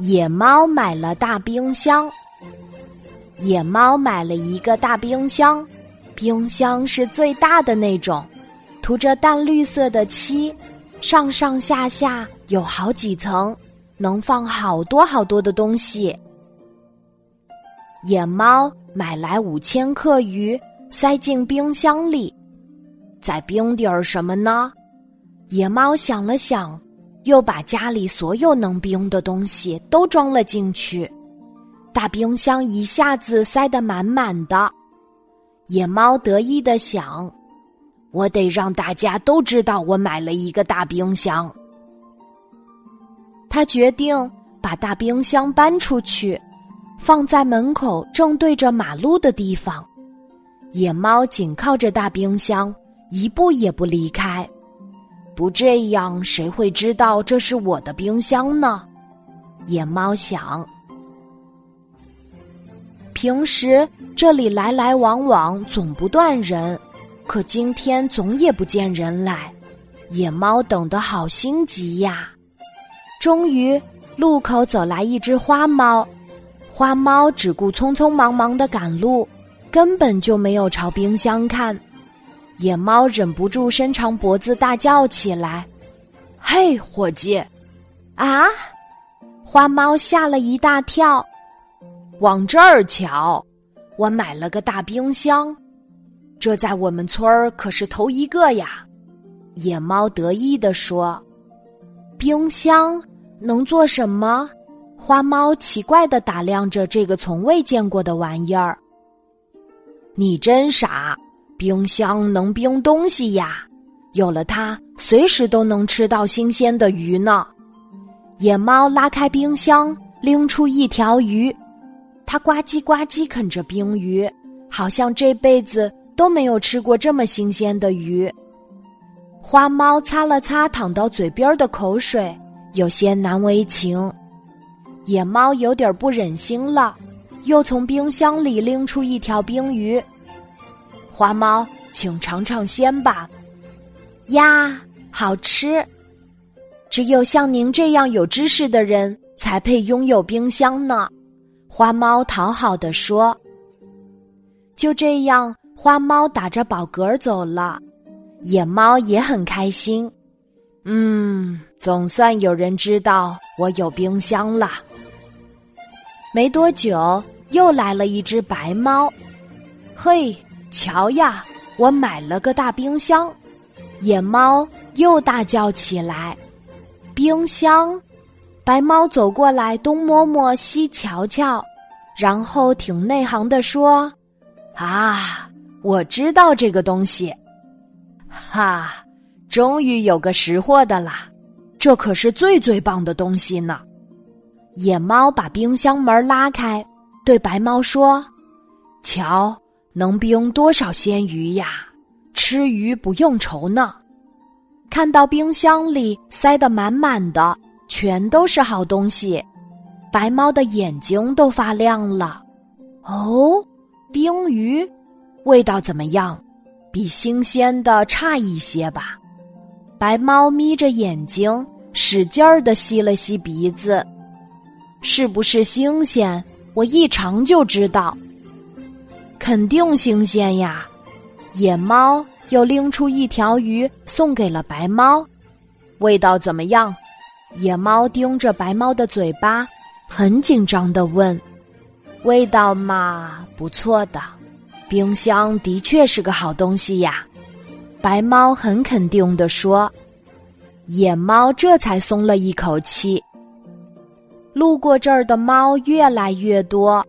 野猫买了大冰箱。野猫买了一个大冰箱，冰箱是最大的那种，涂着淡绿色的漆，上上下下有好几层，能放好多好多的东西。野猫买来五千克鱼，塞进冰箱里，在冰底儿什么呢？野猫想了想，又把家里所有能冰的东西都装了进去。大冰箱一下子塞得满满的，野猫得意的想：“我得让大家都知道我买了一个大冰箱。”他决定把大冰箱搬出去，放在门口正对着马路的地方。野猫紧靠着大冰箱，一步也不离开。不这样，谁会知道这是我的冰箱呢？野猫想。平时这里来来往往总不断人，可今天总也不见人来，野猫等得好心急呀。终于，路口走来一只花猫，花猫只顾匆匆忙忙的赶路，根本就没有朝冰箱看。野猫忍不住伸长脖子大叫起来：“嘿，伙计！”啊！花猫吓了一大跳。往这儿瞧，我买了个大冰箱，这在我们村儿可是头一个呀！野猫得意地说：“冰箱能做什么？”花猫奇怪的打量着这个从未见过的玩意儿。你真傻！冰箱能冰东西呀，有了它，随时都能吃到新鲜的鱼呢。野猫拉开冰箱，拎出一条鱼。它呱唧呱唧啃着冰鱼，好像这辈子都没有吃过这么新鲜的鱼。花猫擦了擦淌到嘴边的口水，有些难为情。野猫有点不忍心了，又从冰箱里拎出一条冰鱼。花猫，请尝尝鲜吧。呀，好吃！只有像您这样有知识的人，才配拥有冰箱呢。花猫讨好的说：“就这样，花猫打着饱嗝走了。野猫也很开心。嗯，总算有人知道我有冰箱了。没多久，又来了一只白猫。嘿，瞧呀，我买了个大冰箱！野猫又大叫起来：冰箱！”白猫走过来，东摸摸，西瞧瞧，然后挺内行的说：“啊，我知道这个东西，哈，终于有个识货的啦！这可是最最棒的东西呢。”野猫把冰箱门拉开，对白猫说：“瞧，能冰多少鲜鱼呀？吃鱼不用愁呢。看到冰箱里塞得满满的。”全都是好东西，白猫的眼睛都发亮了。哦，冰鱼，味道怎么样？比新鲜的差一些吧。白猫眯着眼睛，使劲儿的吸了吸鼻子，是不是新鲜？我一尝就知道，肯定新鲜呀。野猫又拎出一条鱼送给了白猫，味道怎么样？野猫盯着白猫的嘴巴，很紧张的问：“味道嘛，不错的。冰箱的确是个好东西呀。”白猫很肯定的说。野猫这才松了一口气。路过这儿的猫越来越多，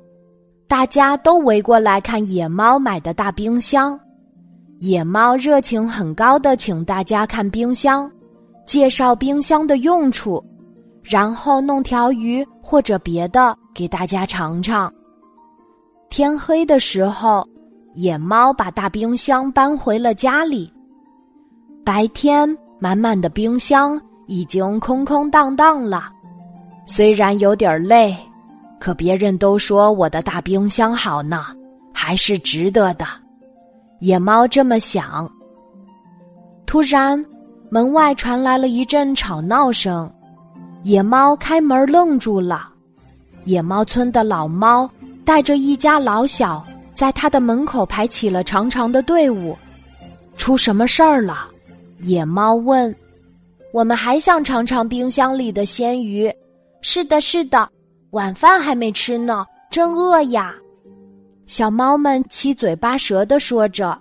大家都围过来看野猫买的大冰箱。野猫热情很高的请大家看冰箱。介绍冰箱的用处，然后弄条鱼或者别的给大家尝尝。天黑的时候，野猫把大冰箱搬回了家里。白天满满的冰箱已经空空荡荡了，虽然有点累，可别人都说我的大冰箱好呢，还是值得的。野猫这么想。突然。门外传来了一阵吵闹声，野猫开门愣住了。野猫村的老猫带着一家老小，在他的门口排起了长长的队伍。出什么事儿了？野猫问。我们还想尝尝冰箱里的鲜鱼。是的，是的，晚饭还没吃呢，真饿呀！小猫们七嘴八舌的说着。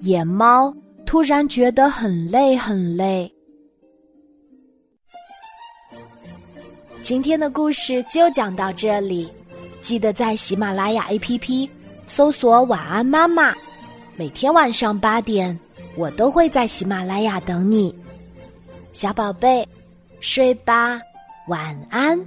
野猫突然觉得很累，很累。今天的故事就讲到这里，记得在喜马拉雅 APP 搜索“晚安妈妈”，每天晚上八点，我都会在喜马拉雅等你，小宝贝，睡吧，晚安。